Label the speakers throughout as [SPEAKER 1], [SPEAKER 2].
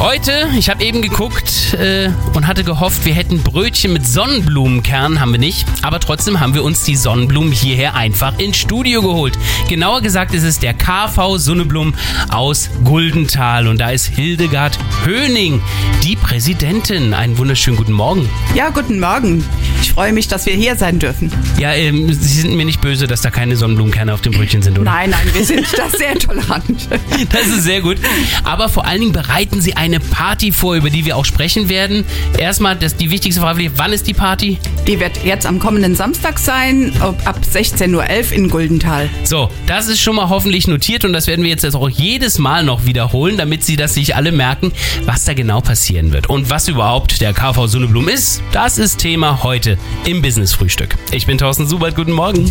[SPEAKER 1] Heute, ich habe eben geguckt äh, und hatte gehofft, wir hätten Brötchen mit Sonnenblumenkern, haben wir nicht. Aber trotzdem haben wir uns die Sonnenblumen hierher einfach ins Studio geholt. Genauer gesagt ist es der KV Sonneblum aus Guldental. Und da ist Hildegard Höning, die Präsidentin. Einen wunderschönen guten Morgen.
[SPEAKER 2] Ja, guten Morgen. Ich freue mich, dass wir hier sein dürfen.
[SPEAKER 1] Ja, ähm, Sie sind mir nicht böse, dass da keine Sonnenblumenkerne auf dem Brötchen sind, oder?
[SPEAKER 2] Nein, nein, wir sind da sehr tolerant.
[SPEAKER 1] Das ist sehr gut. Aber vor allen Dingen bereiten Sie eine Party vor, über die wir auch sprechen werden. Erstmal das, die wichtigste Frage, wann ist die Party?
[SPEAKER 2] Die wird jetzt am kommenden Samstag sein, ab 16.11 Uhr in Guldental.
[SPEAKER 1] So, das ist schon mal hoffentlich notiert und das werden wir jetzt auch jedes Mal noch wiederholen, damit Sie das sich alle merken, was da genau passieren wird. Und was überhaupt der KV Sonneblum ist, das ist Thema heute im Business Frühstück. Ich bin Thorsten Subert, guten Morgen.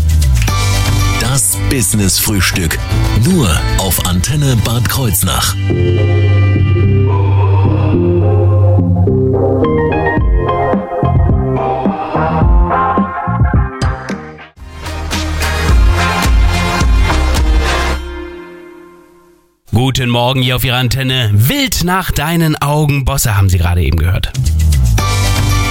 [SPEAKER 3] Das Business-Frühstück. Nur auf Antenne Bad Kreuznach.
[SPEAKER 1] Guten Morgen hier auf Ihrer Antenne. Wild nach deinen Augen, Bosse, haben Sie gerade eben gehört.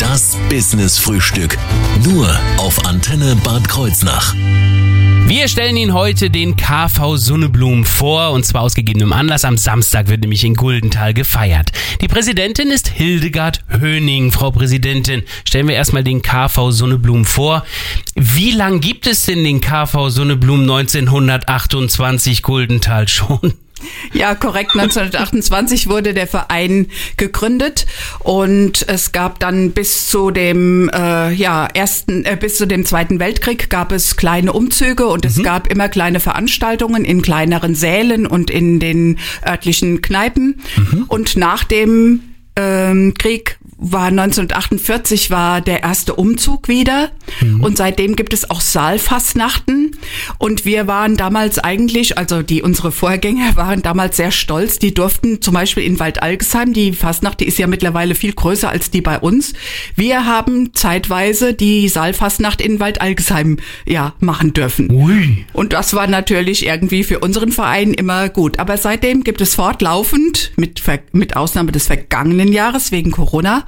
[SPEAKER 3] Das Business-Frühstück. Nur auf Antenne Bad Kreuznach.
[SPEAKER 1] Wir stellen Ihnen heute den KV Sonneblum vor und zwar aus gegebenem Anlass. Am Samstag wird nämlich in Guldental gefeiert. Die Präsidentin ist Hildegard Höning. Frau Präsidentin, stellen wir erstmal den KV Sonneblum vor. Wie lang gibt es denn den KV Sonneblum 1928 Guldental schon?
[SPEAKER 2] Ja, korrekt. 1928 wurde der Verein gegründet und es gab dann bis zu dem äh, ja ersten äh, bis zu dem Zweiten Weltkrieg gab es kleine Umzüge und es gab immer kleine Veranstaltungen in kleineren Sälen und in den örtlichen Kneipen. Und nach dem ähm, Krieg war 1948 war der erste Umzug wieder und seitdem gibt es auch Saalfastnachten und wir waren damals eigentlich, also die unsere Vorgänger waren damals sehr stolz, die durften zum Beispiel in Waldalgesheim, die Fastnacht, die ist ja mittlerweile viel größer als die bei uns, wir haben zeitweise die Saalfastnacht in Waldalgesheim ja machen dürfen.
[SPEAKER 1] Ui.
[SPEAKER 2] Und das war natürlich irgendwie für unseren Verein immer gut. Aber seitdem gibt es fortlaufend, mit, mit Ausnahme des vergangenen Jahres wegen Corona,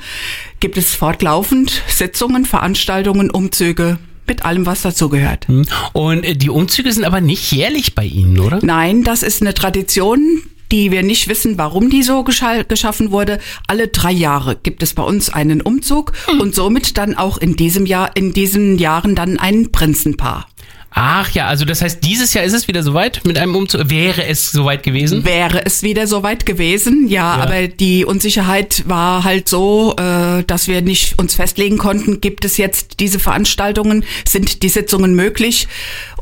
[SPEAKER 2] gibt es fortlaufend Sitzungen, Veranstaltungen, Umzüge, mit allem, was dazugehört.
[SPEAKER 1] Und äh, die Umzüge sind aber nicht jährlich bei Ihnen, oder?
[SPEAKER 2] Nein, das ist eine Tradition, die wir nicht wissen, warum die so gescha geschaffen wurde. Alle drei Jahre gibt es bei uns einen Umzug und somit dann auch in diesem Jahr, in diesen Jahren dann ein Prinzenpaar.
[SPEAKER 1] Ach ja, also das heißt, dieses Jahr ist es wieder soweit mit einem Umzug. Wäre es soweit gewesen?
[SPEAKER 2] Wäre es wieder soweit gewesen, ja,
[SPEAKER 1] Ja.
[SPEAKER 2] aber die Unsicherheit war halt so, äh, dass wir nicht uns festlegen konnten, gibt es jetzt diese Veranstaltungen, sind die Sitzungen möglich?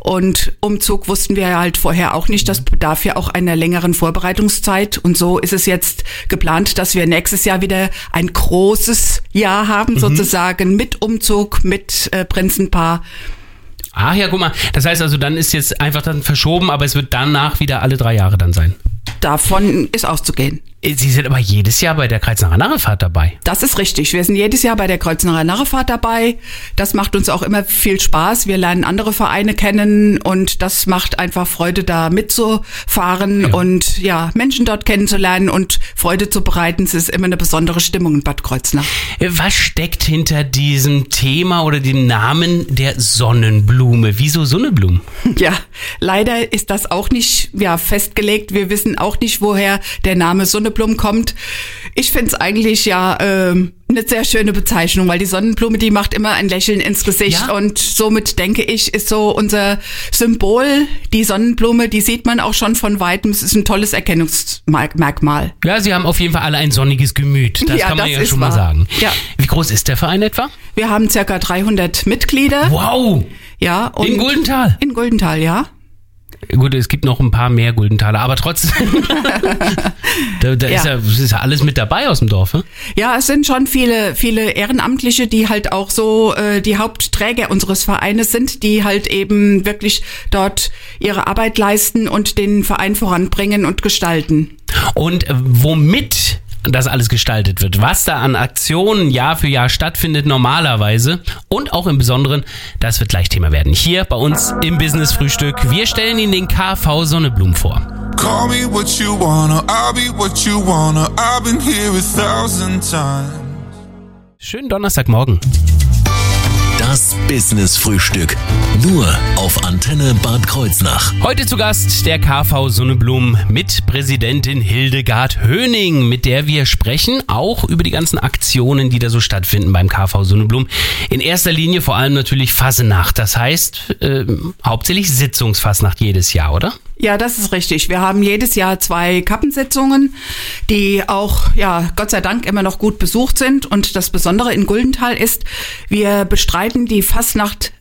[SPEAKER 2] Und Umzug wussten wir ja halt vorher auch nicht, das bedarf ja auch einer längeren Vorbereitungszeit. Und so ist es jetzt geplant, dass wir nächstes Jahr wieder ein großes Jahr haben, sozusagen mit Umzug, mit äh, Prinzenpaar.
[SPEAKER 1] Ach ja, guck mal. Das heißt also, dann ist jetzt einfach dann verschoben, aber es wird danach wieder alle drei Jahre dann sein.
[SPEAKER 2] Davon ist auszugehen.
[SPEAKER 1] Sie sind aber jedes Jahr bei der Kreuznacher Narrefahrt dabei.
[SPEAKER 2] Das ist richtig. Wir sind jedes Jahr bei der Kreuznacher Narrefahrt dabei. Das macht uns auch immer viel Spaß. Wir lernen andere Vereine kennen und das macht einfach Freude, da mitzufahren und ja, Menschen dort kennenzulernen und Freude zu bereiten. Es ist immer eine besondere Stimmung in Bad Kreuznach.
[SPEAKER 1] Was steckt hinter diesem Thema oder dem Namen der Sonnenblume? Wieso Sonnenblumen?
[SPEAKER 2] Ja, leider ist das auch nicht ja, festgelegt. Wir wissen auch nicht, woher der Name Sonneblum kommt. Ich finde es eigentlich ja eine sehr schöne Bezeichnung, weil die Sonnenblume, die macht immer ein Lächeln ins Gesicht
[SPEAKER 1] Ja.
[SPEAKER 2] und somit denke ich, ist so unser Symbol, die Sonnenblume, die sieht man auch schon von weitem. Es ist ein tolles Erkennungsmerkmal.
[SPEAKER 1] Ja, Sie haben auf jeden Fall alle ein sonniges Gemüt. Das
[SPEAKER 2] Ja,
[SPEAKER 1] kann man
[SPEAKER 2] das
[SPEAKER 1] ja schon mal
[SPEAKER 2] wahr.
[SPEAKER 1] sagen.
[SPEAKER 2] Ja.
[SPEAKER 1] Wie groß ist der Verein etwa?
[SPEAKER 2] Wir haben circa 300 Mitglieder.
[SPEAKER 1] Wow!
[SPEAKER 2] Ja, und
[SPEAKER 1] In Guldental.
[SPEAKER 2] In Guldental, ja.
[SPEAKER 1] Gut, es gibt noch ein paar mehr Guldentaler, aber trotzdem. da da ist,
[SPEAKER 2] Ja.
[SPEAKER 1] ja, es ist ja alles mit dabei aus dem Dorf. Ne?
[SPEAKER 2] Ja, es sind schon viele, viele Ehrenamtliche, die halt auch so äh, die Hauptträger unseres Vereines sind, die halt eben wirklich dort ihre Arbeit leisten und den Verein voranbringen und gestalten.
[SPEAKER 1] Und äh, womit das alles gestaltet wird. Was da an Aktionen Jahr für Jahr stattfindet normalerweise und auch im Besonderen, das wird gleich Thema werden. Hier bei uns im Business Frühstück. Wir stellen Ihnen den KV Sonneblum vor.
[SPEAKER 4] Call me what you wanna, I'll be what you wanna. I've been here a thousand times.
[SPEAKER 1] Schönen Donnerstagmorgen.
[SPEAKER 3] Das Business Frühstück. Nur auf Antenne Bad Kreuznach.
[SPEAKER 1] Heute zu Gast der KV Sonneblum mit Präsidentin Hildegard Höning, mit der wir sprechen, auch über die ganzen Aktionen, die da so stattfinden beim KV Sonneblum. In erster Linie vor allem natürlich Fasenacht, das heißt äh, hauptsächlich Sitzungsfassnacht jedes Jahr, oder?
[SPEAKER 2] Ja, das ist richtig. Wir haben jedes Jahr zwei Kappensitzungen, die auch, ja, Gott sei Dank immer noch gut besucht sind. Und das Besondere in Guldenthal ist, wir bestreiten die Fastnacht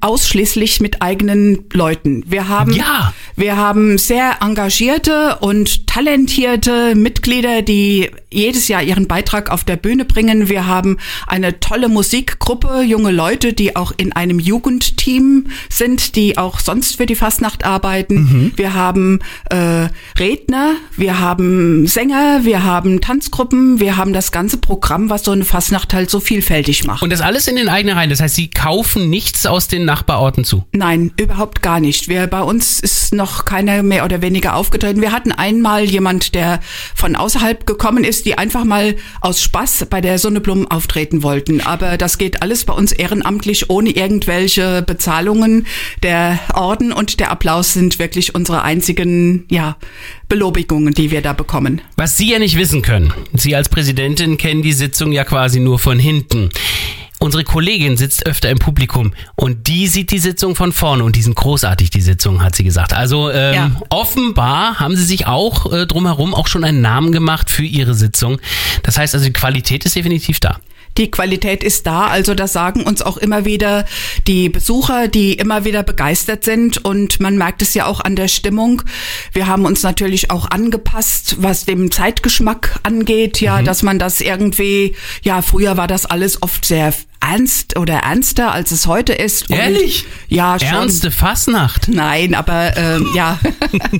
[SPEAKER 2] ausschließlich mit eigenen Leuten. Wir haben,
[SPEAKER 1] Ja.
[SPEAKER 2] wir haben sehr engagierte und talentierte Mitglieder, die jedes Jahr ihren Beitrag auf der Bühne bringen. Wir haben eine tolle Musikgruppe, junge Leute, die auch in einem Jugendteam sind, die auch sonst für die Fastnacht arbeiten. Wir haben äh, Redner, wir haben Sänger, wir haben Tanzgruppen, wir haben das ganze Programm, was so eine Fastnacht halt so vielfältig macht.
[SPEAKER 1] Und das alles in den eigenen Reihen. Das heißt, Sie kaufen nichts aus den Nachbarorten zu.
[SPEAKER 2] Nein, überhaupt gar nicht. Wir, bei uns ist noch keiner mehr oder weniger aufgetreten. Wir hatten einmal jemand, der von außerhalb gekommen ist, die einfach mal aus Spaß bei der Sonneblum auftreten wollten. Aber das geht alles bei uns ehrenamtlich, ohne irgendwelche Bezahlungen. Der Orden und der Applaus sind wirklich unsere einzigen, ja, Belobigungen, die wir da bekommen.
[SPEAKER 1] Was Sie ja nicht wissen können, Sie als Präsidentin kennen die Sitzung ja quasi nur von hinten. Unsere Kollegin sitzt öfter im Publikum und die sieht die Sitzung von vorne und die sind großartig, die Sitzung, hat sie gesagt. Also ähm,
[SPEAKER 2] Ja.
[SPEAKER 1] offenbar haben sie sich auch äh, drumherum auch schon einen Namen gemacht für ihre Sitzung. Das heißt also, die Qualität ist definitiv da.
[SPEAKER 2] Die Qualität ist da, also das sagen uns auch immer wieder die Besucher, die immer wieder begeistert sind und man merkt es ja auch an der Stimmung. Wir haben uns natürlich auch angepasst, was dem Zeitgeschmack angeht, ja, dass man das irgendwie, ja, früher war das alles oft sehr ernst oder ernster, als es heute ist. Und
[SPEAKER 1] Ehrlich?
[SPEAKER 2] Ja, schon.
[SPEAKER 1] Ernste Fassnacht.
[SPEAKER 2] Nein, aber ähm, ja,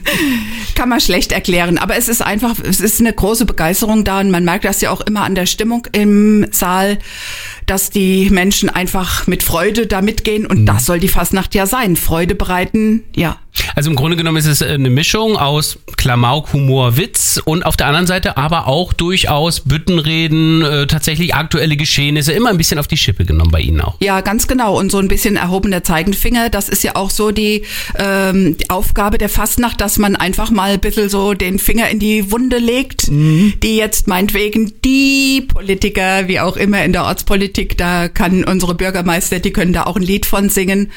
[SPEAKER 2] kann man schlecht erklären. Aber es ist einfach, es ist eine große Begeisterung da und man merkt das ja auch immer an der Stimmung im Saal, dass die Menschen einfach mit Freude da mitgehen und das soll die Fastnacht ja sein. Freude bereiten, ja.
[SPEAKER 1] Also im Grunde genommen ist es äh, eine Mischung aus Klamauk, Humor, Witz und auf der anderen Seite aber auch durchaus Büttenreden, äh, tatsächlich aktuelle Geschehnisse, immer ein bisschen auf die Schippe genommen bei Ihnen auch.
[SPEAKER 2] Ja, ganz genau. Und so ein bisschen erhobener Zeigenfinger, das ist ja auch so die, ähm, die Aufgabe der Fastnacht, dass man einfach mal ein bisschen so den Finger in die Wunde legt, die jetzt meinetwegen die Politiker, wie auch immer in der Ortspolitik, da kann unsere Bürgermeister, die können da auch ein Lied von singen.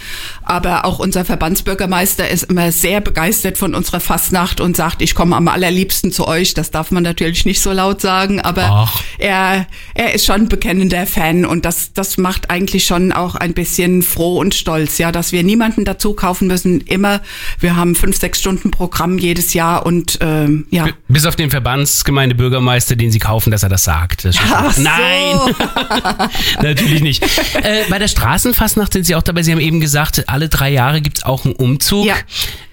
[SPEAKER 2] Aber auch unser Verbandsbürgermeister ist immer sehr begeistert von unserer Fastnacht und sagt, ich komme am allerliebsten zu euch. Das darf man natürlich nicht so laut sagen, aber
[SPEAKER 1] Ach.
[SPEAKER 2] er, er ist schon bekennender Fan und das, das macht eigentlich schon auch ein bisschen froh und stolz, ja, dass wir niemanden dazu kaufen müssen. Immer, wir haben fünf, sechs Stunden Programm jedes Jahr und ähm, ja.
[SPEAKER 1] Bis auf den Verbandsgemeindebürgermeister, den Sie kaufen, dass er das sagt. Das
[SPEAKER 2] Ach so.
[SPEAKER 1] Nein, natürlich nicht. Äh, bei der Straßenfastnacht sind Sie auch dabei. Sie haben eben gesagt, alle drei Jahre gibt's auch einen Umzug.
[SPEAKER 2] Ja.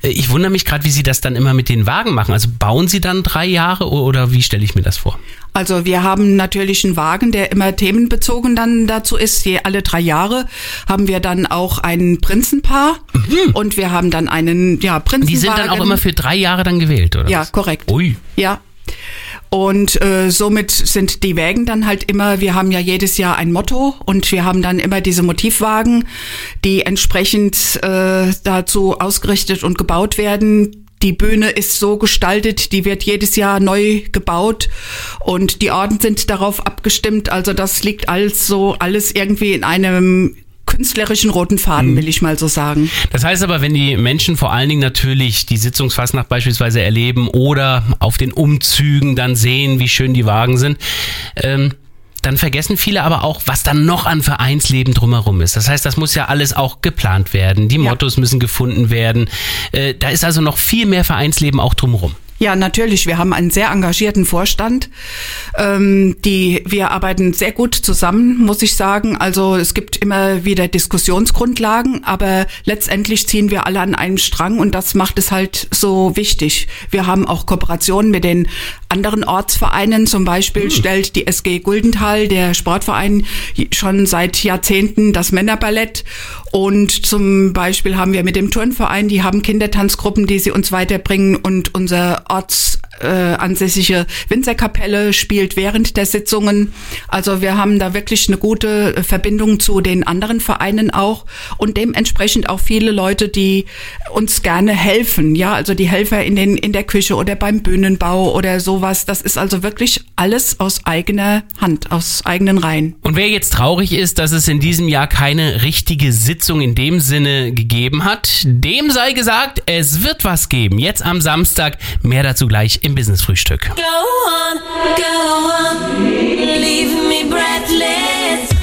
[SPEAKER 1] Äh, Ich wundere mich gerade, wie Sie das dann immer mit den Wagen machen. Also bauen Sie dann drei Jahre oder wie stelle ich mir das vor?
[SPEAKER 2] Also wir haben natürlich einen Wagen, der immer themenbezogen dann dazu ist. Je alle drei Jahre haben wir dann auch ein Prinzenpaar und wir haben dann einen ja Prinzenwagen.
[SPEAKER 1] Mhm. Die sind dann auch immer für drei Jahre dann gewählt, oder?
[SPEAKER 2] Ja,
[SPEAKER 1] was?
[SPEAKER 2] korrekt.
[SPEAKER 1] Ui.
[SPEAKER 2] Ja. Und äh, somit sind die Wägen dann halt immer, wir haben ja jedes Jahr ein Motto und wir haben dann immer diese Motivwagen, die entsprechend äh, dazu ausgerichtet und gebaut werden. Die Bühne ist so gestaltet, die wird jedes Jahr neu gebaut und die Orden sind darauf abgestimmt. Also das liegt alles so alles irgendwie in einem künstlerischen roten Faden, will ich mal so sagen.
[SPEAKER 1] Das heißt aber, wenn die Menschen vor allen Dingen natürlich die Sitzungsfastnacht beispielsweise erleben oder auf den Umzügen dann sehen, wie schön die Wagen sind, ähm, dann vergessen viele aber auch, was dann noch an Vereinsleben drumherum ist. Das heißt, das muss ja alles auch geplant werden. Die
[SPEAKER 2] Ja.
[SPEAKER 1] Mottos müssen gefunden werden. Äh, da ist also noch viel mehr Vereinsleben auch drumherum.
[SPEAKER 2] Ja, natürlich. Wir haben einen sehr engagierten Vorstand. Ähm, die, wir arbeiten sehr gut zusammen, muss ich sagen. Also es gibt immer wieder Diskussionsgrundlagen, aber letztendlich ziehen wir alle an einen Strang und das macht es halt so wichtig. Wir haben auch Kooperationen mit den anderen Ortsvereinen. Zum Beispiel stellt die SG Guldenthal, der Sportverein, schon seit Jahrzehnten das Männerballett. Und zum Beispiel haben wir mit dem Turnverein, die haben Kindertanzgruppen, die sie uns weiterbringen. Und unser Orts äh, ansässige Winzerkapelle spielt während der Sitzungen. Also wir haben da wirklich eine gute Verbindung zu den anderen Vereinen auch und dementsprechend auch viele Leute, die uns gerne helfen. Ja, also die Helfer in den in der Küche oder beim Bühnenbau oder sowas. Das ist also wirklich alles aus eigener Hand, aus eigenen Reihen.
[SPEAKER 1] Und wer jetzt traurig ist, dass es in diesem Jahr keine richtige Sitzung in dem Sinne gegeben hat, dem sei gesagt, es wird was geben. Jetzt am Samstag. Mehr dazu gleich im Business Frühstück.
[SPEAKER 5] Go on, go on, leave me breathless.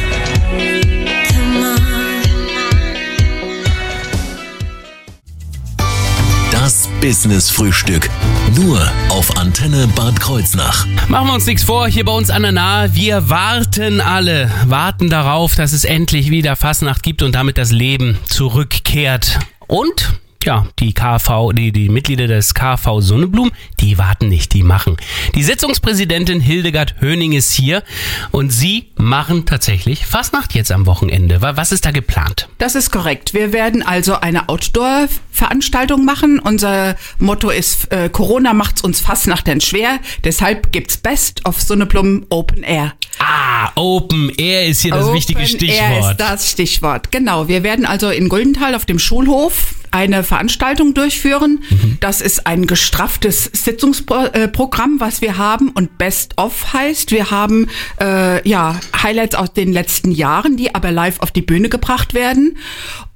[SPEAKER 3] Das Business Frühstück. Nur auf Antenne Bad Kreuznach.
[SPEAKER 1] Machen wir uns nichts vor, hier bei uns an der Nahe. Wir warten alle, warten darauf, dass es endlich wieder Fasnacht gibt und damit das Leben zurückkehrt. Und ja, die KV, die, die Mitglieder des KV Sonneblum, die warten nicht, die machen. Die Sitzungspräsidentin Hildegard Höning ist hier und sie machen tatsächlich Fastnacht jetzt am Wochenende. Wa- Was ist da geplant?
[SPEAKER 2] Das ist korrekt. Wir werden also eine Outdoor-Veranstaltung machen. Unser Motto ist, äh, Corona macht's uns fast nach denn schwer. Deshalb gibt's Best of Sonneblum Open Air.
[SPEAKER 1] Ah, Open Air ist hier das
[SPEAKER 2] Open
[SPEAKER 1] wichtige
[SPEAKER 2] Air
[SPEAKER 1] Stichwort.
[SPEAKER 2] ist das Stichwort. Genau. Wir werden also in Guldenthal auf dem Schulhof eine Veranstaltung durchführen.
[SPEAKER 1] Mhm.
[SPEAKER 2] Das ist ein gestrafftes Sitzungsprogramm, was wir haben und Best of heißt. Wir haben äh, ja Highlights aus den letzten Jahren, die aber live auf die Bühne gebracht werden.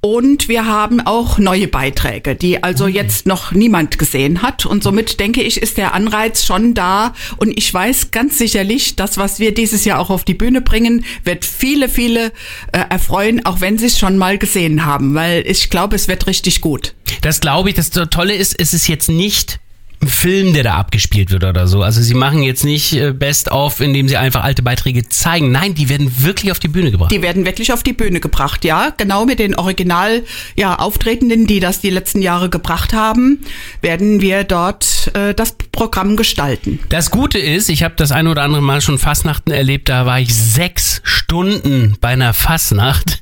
[SPEAKER 2] Und wir haben auch neue Beiträge, die also jetzt noch niemand gesehen hat. Und somit denke ich, ist der Anreiz schon da. Und ich weiß ganz sicherlich, das, was wir dieses Jahr auch auf die Bühne bringen, wird viele, viele äh, erfreuen, auch wenn sie es schon mal gesehen haben. Weil ich glaube, es wird richtig gut.
[SPEAKER 1] Das glaube ich. Das Tolle ist, es ist jetzt nicht ein Film, der da abgespielt wird oder so. Also sie machen jetzt nicht äh, Best of, indem sie einfach alte Beiträge zeigen. Nein, die werden wirklich auf die Bühne gebracht.
[SPEAKER 2] Die werden wirklich auf die Bühne gebracht, ja. Genau mit den Original, ja, Auftretenden, die das die letzten Jahre gebracht haben, werden wir dort äh, das Programm gestalten.
[SPEAKER 1] Das Gute ist, ich habe das ein oder andere Mal schon Fastnachten erlebt, da war ich sechs Stunden bei einer Fastnacht.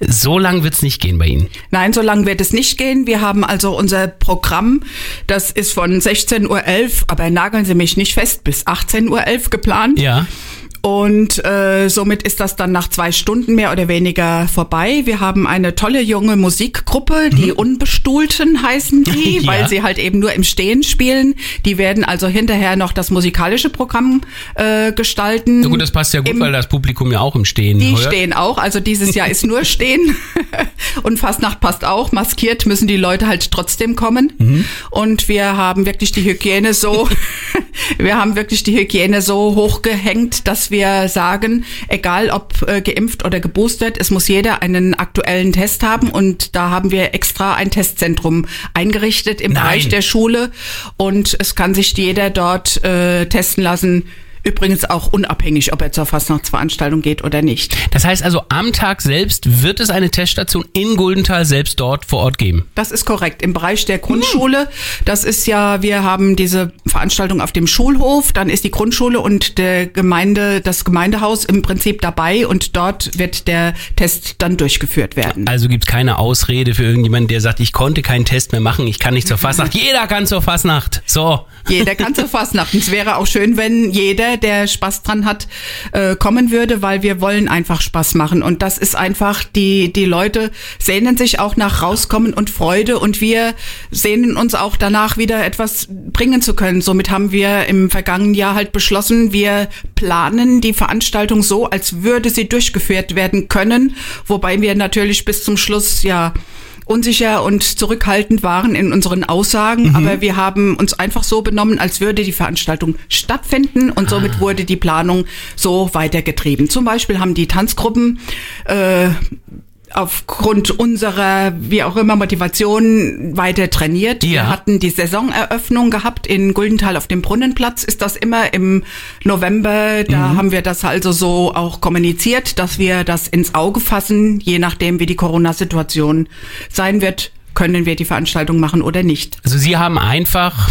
[SPEAKER 1] So lang wird's nicht gehen bei Ihnen.
[SPEAKER 2] Nein, so lange wird es nicht gehen. Wir haben also unser Programm, das ist von 16.11 Uhr, aber nageln Sie mich nicht fest, bis 18.11 Uhr geplant.
[SPEAKER 1] Ja.
[SPEAKER 2] Und äh, somit ist das dann nach zwei Stunden mehr oder weniger vorbei. Wir haben eine tolle junge Musikgruppe, die Unbestuhlten heißen die,
[SPEAKER 1] Ja.
[SPEAKER 2] weil sie halt eben nur im Stehen spielen. Die werden also hinterher noch das musikalische Programm äh, gestalten.
[SPEAKER 1] Na gut, das passt ja gut,
[SPEAKER 2] Im-
[SPEAKER 1] weil das Publikum ja auch im Stehen
[SPEAKER 2] die
[SPEAKER 1] hört.
[SPEAKER 2] stehen auch, also dieses Jahr ist nur stehen und Fastnacht passt auch. Maskiert müssen die Leute halt trotzdem kommen.
[SPEAKER 1] Mhm.
[SPEAKER 2] Und wir haben wirklich die Hygiene so, wir haben wirklich die Hygiene so hochgehängt, dass wir sagen, egal ob äh, geimpft oder geboostert, es muss jeder einen aktuellen Test haben und da haben wir extra ein Testzentrum eingerichtet im
[SPEAKER 1] Nein.
[SPEAKER 2] Bereich der Schule und es kann sich jeder dort äh, testen lassen. Übrigens auch unabhängig, ob er zur Fastnachtsveranstaltung geht oder nicht.
[SPEAKER 1] Das heißt also, am Tag selbst wird es eine Teststation in Guldenthal selbst dort vor Ort geben.
[SPEAKER 2] Das ist korrekt. Im Bereich der Grundschule, das ist ja, wir haben diese Veranstaltung auf dem Schulhof, dann ist die Grundschule und der Gemeinde, das Gemeindehaus im Prinzip dabei und dort wird der Test dann durchgeführt werden.
[SPEAKER 1] Also gibt's keine Ausrede für irgendjemanden, der sagt, ich konnte keinen Test mehr machen, ich kann nicht zur Fastnacht. Jeder kann zur Fastnacht. So.
[SPEAKER 2] Jeder kann zur Fastnacht. Und es wäre auch schön, wenn jeder, der Spaß dran hat, äh, kommen würde, weil wir wollen einfach Spaß machen. Und das ist einfach, die, die Leute sehnen sich auch nach Rauskommen und Freude und wir sehnen uns auch danach wieder etwas bringen zu können. Somit haben wir im vergangenen Jahr halt beschlossen, wir planen die Veranstaltung so, als würde sie durchgeführt werden können, wobei wir natürlich bis zum Schluss ja unsicher und zurückhaltend waren in unseren Aussagen, aber wir haben uns einfach so benommen, als würde die Veranstaltung stattfinden und somit wurde die Planung so weitergetrieben. Zum Beispiel haben die Tanzgruppen äh, aufgrund unserer, wie auch immer, Motivation weiter trainiert.
[SPEAKER 1] Ja.
[SPEAKER 2] Wir hatten die Saisoneröffnung gehabt in Guldenthal auf dem Brunnenplatz. Ist das immer im November? Da haben wir das also so auch kommuniziert, dass wir das ins Auge fassen, je nachdem, wie die Corona-Situation sein wird, können wir die Veranstaltung machen oder nicht.
[SPEAKER 1] Also Sie haben einfach,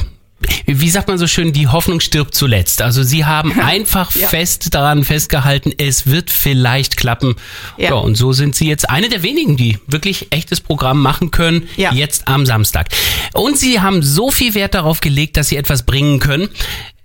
[SPEAKER 1] wie sagt man so schön, die Hoffnung stirbt zuletzt. Also Sie haben einfach
[SPEAKER 2] Ja.
[SPEAKER 1] fest daran festgehalten, es wird vielleicht klappen. Ja.
[SPEAKER 2] Ja.
[SPEAKER 1] und so sind Sie jetzt eine der wenigen, die wirklich echtes Programm machen können,
[SPEAKER 2] Ja.
[SPEAKER 1] jetzt am Samstag. Und Sie haben so viel Wert darauf gelegt, dass Sie etwas bringen können,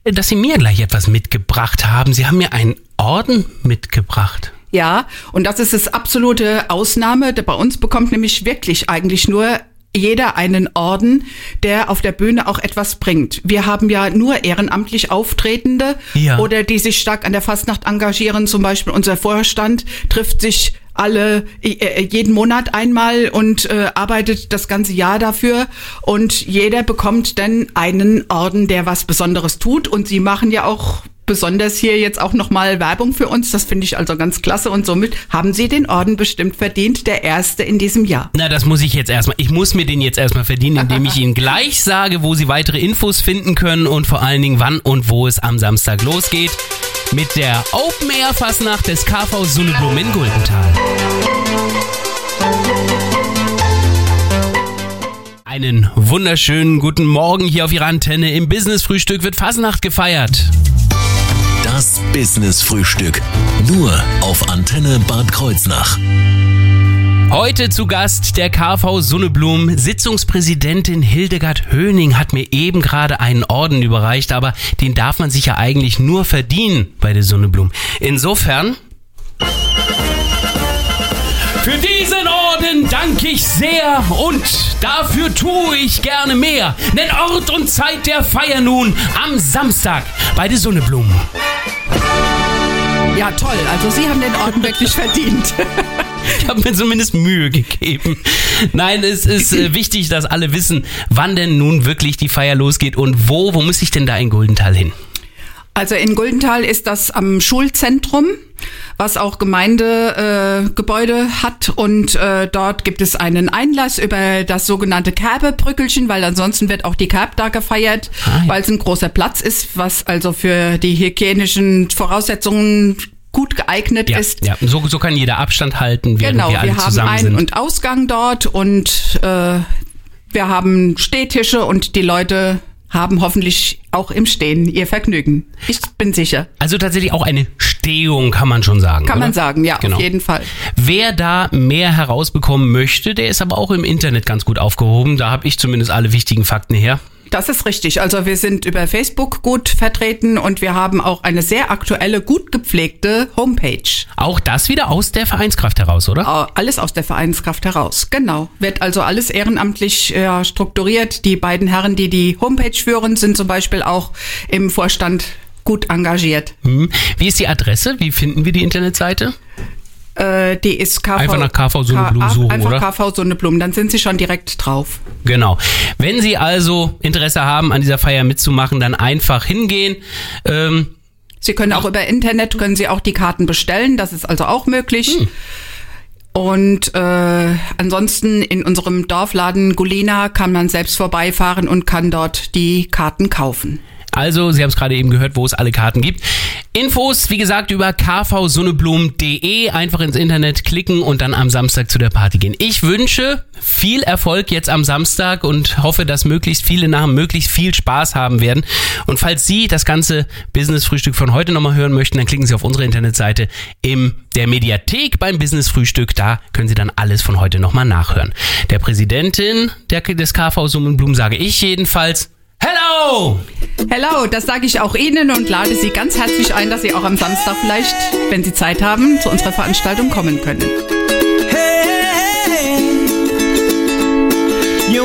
[SPEAKER 1] dass Sie mir gleich etwas mitgebracht haben. Sie haben mir einen Orden mitgebracht.
[SPEAKER 2] Ja, und das ist das absolute Ausnahme. Bei uns bekommt nämlich wirklich eigentlich nur jeder einen Orden, der auf der Bühne auch etwas bringt. Wir haben ja nur ehrenamtlich Auftretende
[SPEAKER 1] Ja.
[SPEAKER 2] oder die sich stark an der Fastnacht engagieren. Zum Beispiel unser Vorstand trifft sich alle äh, jeden Monat einmal und äh, arbeitet das ganze Jahr dafür und jeder bekommt dann einen Orden, der was Besonderes tut und sie machen ja auch besonders hier jetzt auch nochmal Werbung für uns. Das finde ich also ganz klasse und somit haben Sie den Orden bestimmt verdient, der erste in diesem Jahr.
[SPEAKER 1] Na, das muss ich jetzt erstmal. Ich muss mir den jetzt erstmal verdienen, indem ich Ihnen gleich sage, wo Sie weitere Infos finden können und vor allen Dingen wann und wo es am Samstag losgeht. Mit der Open Air Fastnacht des KV Sunneblum in Guldenthal. Einen wunderschönen guten Morgen hier auf Ihrer Antenne. Im Business Frühstück wird Fastnacht gefeiert.
[SPEAKER 3] Das Business Frühstück. Nur auf Antenne Bad Kreuznach.
[SPEAKER 1] Heute zu Gast der KV Sunneblum. Sitzungspräsidentin Hildegard Höning hat mir eben gerade einen Orden überreicht, aber den darf man sich ja eigentlich nur verdienen bei der Sunneblum. Insofern. Orden danke ich sehr und dafür tue ich gerne mehr. Denn Ort und Zeit der Feier nun am Samstag bei der Sunneblum.
[SPEAKER 2] Ja, toll. Also Sie haben den Orden wirklich verdient.
[SPEAKER 1] Ich habe mir zumindest Mühe gegeben. Nein, es ist äh, wichtig, dass alle wissen, wann denn nun wirklich die Feier losgeht und wo. Wo muss ich denn da in Guldenthal hin?
[SPEAKER 2] Also in Guldenthal ist das am Schulzentrum, was auch Gemeindegebäude äh, hat und äh, dort gibt es einen Einlass über das sogenannte Kerbebrückelchen, weil ansonsten wird auch die Kerb da gefeiert,
[SPEAKER 1] Ah, ja.
[SPEAKER 2] weil es ein großer Platz ist, was also für die hygienischen Voraussetzungen gut geeignet
[SPEAKER 1] Ja,
[SPEAKER 2] ist.
[SPEAKER 1] ja. So, so kann jeder Abstand halten, während
[SPEAKER 2] Genau,
[SPEAKER 1] wir alle
[SPEAKER 2] wir haben
[SPEAKER 1] zusammen
[SPEAKER 2] Ein-
[SPEAKER 1] sind.
[SPEAKER 2] und Ausgang dort und äh, wir haben Stehtische und die Leute haben hoffentlich auch im Stehen ihr Vergnügen. Ich bin sicher.
[SPEAKER 1] also tatsächlich auch eine Stehung, kann man schon sagen.
[SPEAKER 2] Kann
[SPEAKER 1] oder?
[SPEAKER 2] man sagen, ja,
[SPEAKER 1] Genau.
[SPEAKER 2] auf jeden Fall.
[SPEAKER 1] Wer da mehr herausbekommen möchte, der ist aber auch im Internet ganz gut aufgehoben. Da habe ich zumindest alle wichtigen Fakten her.
[SPEAKER 2] Das ist richtig. Also wir sind über Facebook gut vertreten und wir haben auch eine sehr aktuelle, gut gepflegte Homepage.
[SPEAKER 1] Auch das wieder aus der Vereinskraft heraus, oder?
[SPEAKER 2] Alles aus der Vereinskraft heraus. Genau. Wird also alles ehrenamtlich äh, strukturiert. Die beiden Herren, die die Homepage führen, sind zum Beispiel auch im Vorstand gut engagiert.
[SPEAKER 1] Hm. Wie ist die Adresse? Wie finden wir die Internetseite?
[SPEAKER 2] Äh, die ist KV.
[SPEAKER 1] Einfach nach KV Sonneblum suchen,
[SPEAKER 2] Einfach
[SPEAKER 1] oder?
[SPEAKER 2] KV Sonneblum, dann sind sie schon direkt drauf.
[SPEAKER 1] Genau. Wenn Sie also Interesse haben, an dieser Feier mitzumachen, dann einfach hingehen. Ähm,
[SPEAKER 2] Sie können auch über Internet, können Sie auch die Karten bestellen, das ist also auch möglich.
[SPEAKER 1] Hm.
[SPEAKER 2] Und äh, ansonsten in unserem Dorfladen Gulina kann man selbst vorbeifahren und kann dort die Karten kaufen.
[SPEAKER 1] Also, Sie haben es gerade eben gehört, wo es alle Karten gibt. Infos, wie gesagt, über kvsonneblum.de. Einfach ins Internet klicken und dann am Samstag zu der Party gehen. Ich wünsche viel Erfolg jetzt am Samstag und hoffe, dass möglichst viele Namen möglichst viel Spaß haben werden. Und falls Sie das ganze Business-Frühstück von heute nochmal hören möchten, dann klicken Sie auf unsere Internetseite in der Mediathek beim Business-Frühstück. Da können Sie dann alles von heute nochmal nachhören. Der Präsidentin der, des KV Summenblum sage ich jedenfalls, Hello!
[SPEAKER 2] Hello, das sage ich auch Ihnen und lade Sie ganz herzlich ein, dass Sie auch am Samstag vielleicht, wenn Sie Zeit haben, zu unserer Veranstaltung kommen können.
[SPEAKER 6] Hey, you